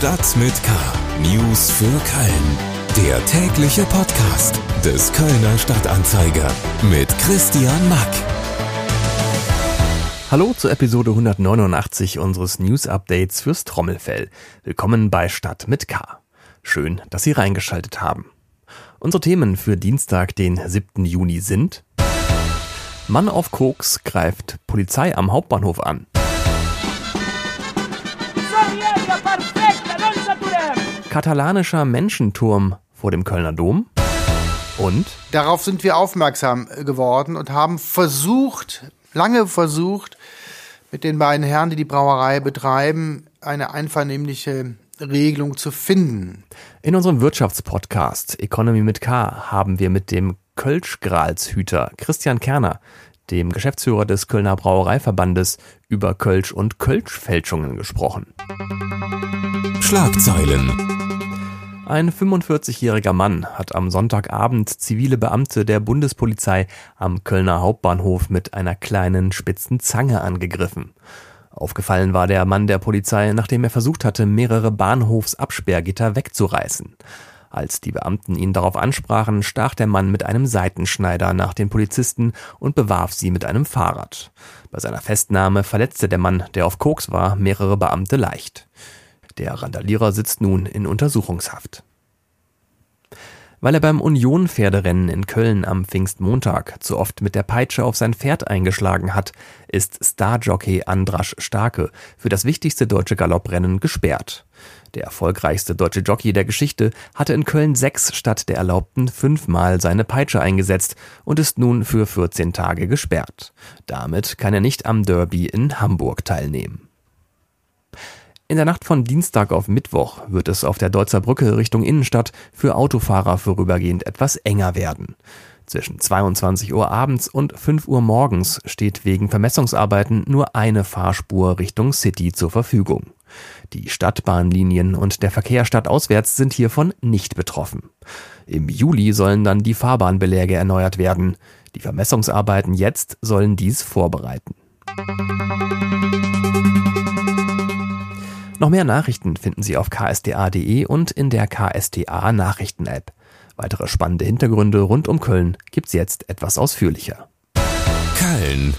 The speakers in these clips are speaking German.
Stadt mit K. News für Köln. Der tägliche Podcast des Kölner Stadtanzeiger mit Christian Mack. Hallo zur Episode 189 unseres News Updates fürs Trommelfell. Willkommen bei Stadt mit K. Schön, dass Sie reingeschaltet haben. Unsere Themen für Dienstag, den 7. Juni sind Mann auf Koks greift Polizei am Hauptbahnhof an. Katalanischer Menschenturm vor dem Kölner Dom. Und? Darauf sind wir aufmerksam geworden und haben versucht, lange versucht, mit den beiden Herren, die die Brauerei betreiben, eine einvernehmliche Regelung zu finden. In unserem Wirtschaftspodcast Economy mit K haben wir mit dem Kölsch-Gralshüter Christian Kerner, dem Geschäftsführer des Kölner Brauereiverbandes, über Kölsch und Kölschfälschungen gesprochen. Schlagzeilen. Ein 45-jähriger Mann hat am Sonntagabend zivile Beamte der Bundespolizei am Kölner Hauptbahnhof mit einer kleinen spitzen Zange angegriffen. Aufgefallen war der Mann der Polizei, nachdem er versucht hatte, mehrere Bahnhofsabsperrgitter wegzureißen. Als die Beamten ihn darauf ansprachen, stach der Mann mit einem Seitenschneider nach den Polizisten und bewarf sie mit einem Fahrrad. Bei seiner Festnahme verletzte der Mann, der auf Koks war, mehrere Beamte leicht. Der Randalierer sitzt nun in Untersuchungshaft. Weil er beim Union-Pferderennen in Köln am Pfingstmontag zu oft mit der Peitsche auf sein Pferd eingeschlagen hat, ist Starjockey Andrasch Starke für das wichtigste deutsche Galopprennen gesperrt. Der erfolgreichste deutsche Jockey der Geschichte hatte in Köln sechs statt der erlaubten fünfmal seine Peitsche eingesetzt und ist nun für 14 Tage gesperrt. Damit kann er nicht am Derby in Hamburg teilnehmen. In der Nacht von Dienstag auf Mittwoch wird es auf der Deutzer Brücke Richtung Innenstadt für Autofahrer vorübergehend etwas enger werden. Zwischen 22 Uhr abends und 5 Uhr morgens steht wegen Vermessungsarbeiten nur eine Fahrspur Richtung City zur Verfügung. Die Stadtbahnlinien und der Verkehr stadtauswärts sind hiervon nicht betroffen. Im Juli sollen dann die Fahrbahnbeläge erneuert werden. Die Vermessungsarbeiten jetzt sollen dies vorbereiten. Noch mehr Nachrichten finden Sie auf ksda.de und in der KSTA Nachrichten-App. Weitere spannende Hintergründe rund um Köln gibt's jetzt etwas ausführlicher. Köln.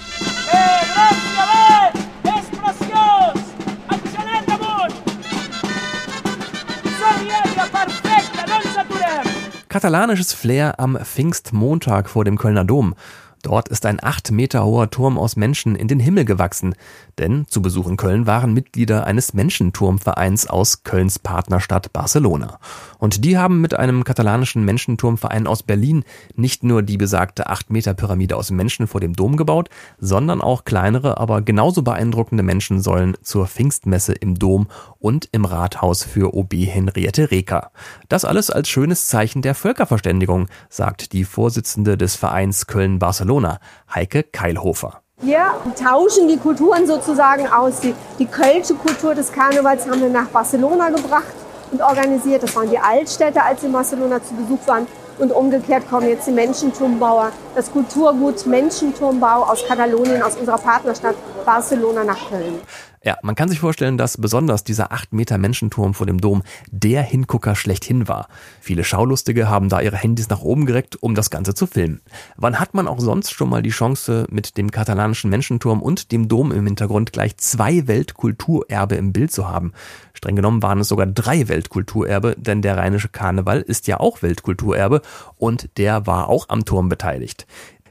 Katalanisches Flair am Pfingstmontag vor dem Kölner Dom. Dort ist ein acht Meter hoher Turm aus Menschen in den Himmel gewachsen, denn zu Besuch in Köln waren Mitglieder eines Menschenturmvereins aus Kölns Partnerstadt Barcelona. Und die haben mit einem katalanischen Menschenturmverein aus Berlin nicht nur die besagte acht Meter Pyramide aus Menschen vor dem Dom gebaut, sondern auch kleinere, aber genauso beeindruckende Menschensäulen zur Pfingstmesse im Dom und im Rathaus für OB Henriette Reker. Das alles als schönes Zeichen der Völkerverständigung, sagt die Vorsitzende des Vereins Köln-Barcelona Barcelona, Heike Keilhofer. Wir tauschen die Kulturen sozusagen aus. Die, die kölsche Kultur des Karnevals haben wir nach Barcelona gebracht und organisiert. Das waren die Altstädte, als sie in Barcelona zu Besuch waren. Und umgekehrt kommen jetzt die Menschenturmbauer, das Kulturgut Menschenturmbau aus Katalonien, aus unserer Partnerstadt Barcelona nach Köln. Ja, man kann sich vorstellen, dass besonders dieser 8 Meter Menschenturm vor dem Dom der Hingucker schlechthin war. Viele Schaulustige haben da ihre Handys nach oben gereckt, um das Ganze zu filmen. Wann hat man auch sonst schon mal die Chance, mit dem katalanischen Menschenturm und dem Dom im Hintergrund gleich zwei Weltkulturerbe im Bild zu haben? Streng genommen waren es sogar drei Weltkulturerbe, denn der rheinische Karneval ist ja auch Weltkulturerbe und der war auch am Turm beteiligt.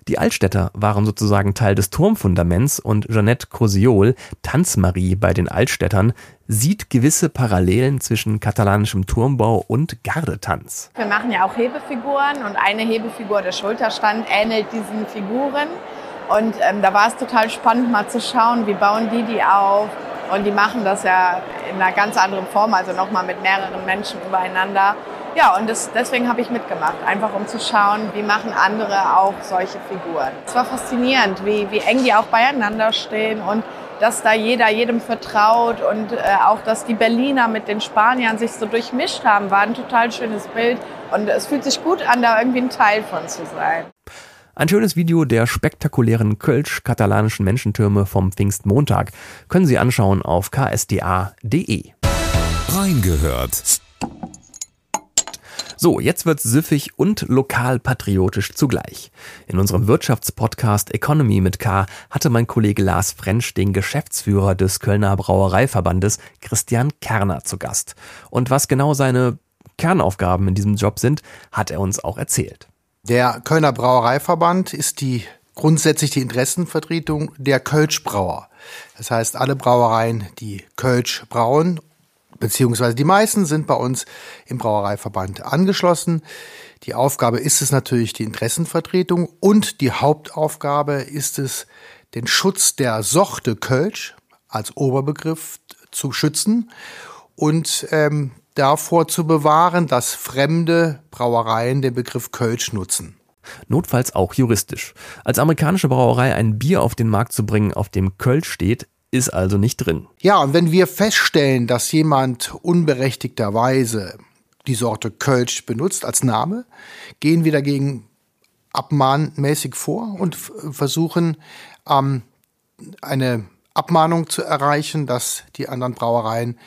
Die Altstädter waren sozusagen Teil des Turmfundaments und Jeanette Crosiol, Tanzmarie bei den Altstädtern, sieht gewisse Parallelen zwischen katalanischem Turmbau und Gardetanz. Wir machen ja auch Hebefiguren und eine Hebefigur, der Schulterstand, ähnelt diesen Figuren. Und ähm, da war es total spannend mal zu schauen, wie bauen die die auf. Und die machen das ja in einer ganz anderen Form, also nochmal mit mehreren Menschen übereinander. Ja, und das, deswegen habe ich mitgemacht, einfach um zu schauen, wie machen andere auch solche Figuren. Es war faszinierend, wie, wie eng die auch beieinander stehen und dass da jeder jedem vertraut und äh, auch, dass die Berliner mit den Spaniern sich so durchmischt haben, war ein total schönes Bild und es fühlt sich gut an, da irgendwie ein Teil von zu sein. Ein schönes Video der spektakulären Kölsch-katalanischen Menschentürme vom Pfingstmontag können Sie anschauen auf ksda.de. Reingehört. So, jetzt wird's süffig und lokalpatriotisch zugleich. In unserem Wirtschaftspodcast Economy mit K hatte mein Kollege Lars Frensch den Geschäftsführer des Kölner Brauereiverbandes Christian Kerner zu Gast. Und was genau seine Kernaufgaben in diesem Job sind, hat er uns auch erzählt. Der Kölner Brauereiverband ist die grundsätzlich die Interessenvertretung der Kölschbrauer. Das heißt, alle Brauereien, die Kölsch brauen beziehungsweise die meisten sind bei uns im Brauereiverband angeschlossen. Die Aufgabe ist es natürlich die Interessenvertretung und die Hauptaufgabe ist es, den Schutz der Sorte Kölsch als Oberbegriff zu schützen und ähm, davor zu bewahren, dass fremde Brauereien den Begriff Kölsch nutzen. Notfalls auch juristisch. Als amerikanische Brauerei ein Bier auf den Markt zu bringen, auf dem Kölsch steht, ist also nicht drin. Ja, und wenn wir feststellen, dass jemand unberechtigterweise die Sorte Kölsch benutzt als Name, gehen wir dagegen abmahnmäßig vor und versuchen ähm, eine Abmahnung zu erreichen, dass die anderen Brauereien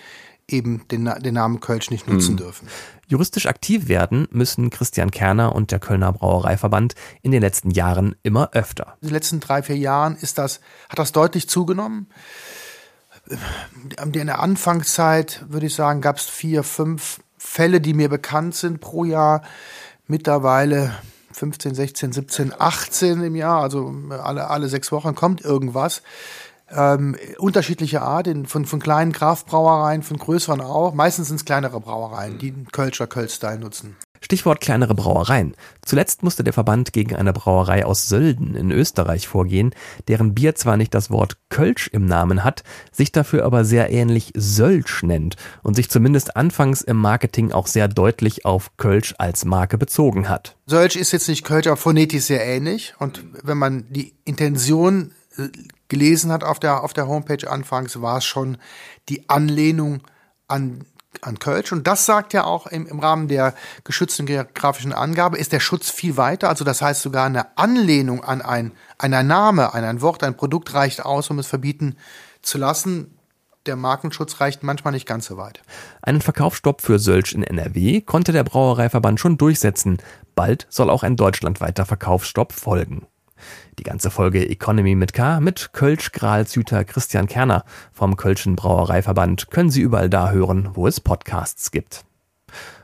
eben den, den Namen Kölsch nicht nutzen hm. dürfen. Juristisch aktiv werden müssen Christian Kerner und der Kölner Brauereiverband in den letzten Jahren immer öfter. In den letzten drei, vier Jahren ist das, hat das deutlich zugenommen. In der Anfangszeit, würde ich sagen, gab es vier, fünf Fälle, die mir bekannt sind pro Jahr. Mittlerweile 15, 16, 17, 18 im Jahr, also alle, alle sechs Wochen kommt irgendwas ähm, unterschiedliche Art, in, von, von kleinen Kraftbrauereien, von größeren auch. Meistens sind es kleinere Brauereien, die Kölscher Kölstyle nutzen. Stichwort kleinere Brauereien. Zuletzt musste der Verband gegen eine Brauerei aus Sölden in Österreich vorgehen, deren Bier zwar nicht das Wort Kölsch im Namen hat, sich dafür aber sehr ähnlich Sölsch nennt und sich zumindest anfangs im Marketing auch sehr deutlich auf Kölsch als Marke bezogen hat. Sölsch ist jetzt nicht Kölsch, aber phonetisch sehr ähnlich und wenn man die Intention äh, gelesen hat auf der, auf der Homepage anfangs, war es schon die Anlehnung an, an Kölsch. Und das sagt ja auch im, im Rahmen der geschützten geografischen Angabe, ist der Schutz viel weiter. Also das heißt sogar eine Anlehnung an ein, an ein Name, an ein Wort, ein Produkt reicht aus, um es verbieten zu lassen der Markenschutz reicht manchmal nicht ganz so weit. Einen Verkaufsstopp für Sölsch in NRW konnte der Brauereiverband schon durchsetzen. Bald soll auch ein deutschlandweiter Verkaufsstopp folgen. Die ganze Folge Economy mit K mit Kölsch-Gralshüter Christian Kerner vom Kölschen Brauereiverband können Sie überall da hören, wo es Podcasts gibt.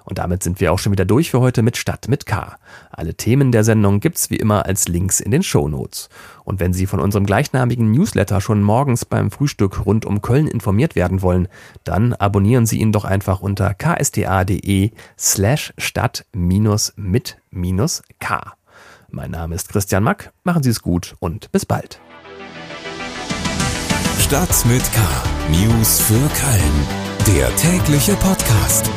Und damit sind wir auch schon wieder durch für heute mit Stadt mit K. Alle Themen der Sendung gibt's wie immer als Links in den Show Notes. Und wenn Sie von unserem gleichnamigen Newsletter schon morgens beim Frühstück rund um Köln informiert werden wollen, dann abonnieren Sie ihn doch einfach unter ksta.de slash stadt mit K. Mein Name ist Christian Mack. Machen Sie es gut und bis bald. Stadt mit K. News für Köln. Der tägliche Podcast.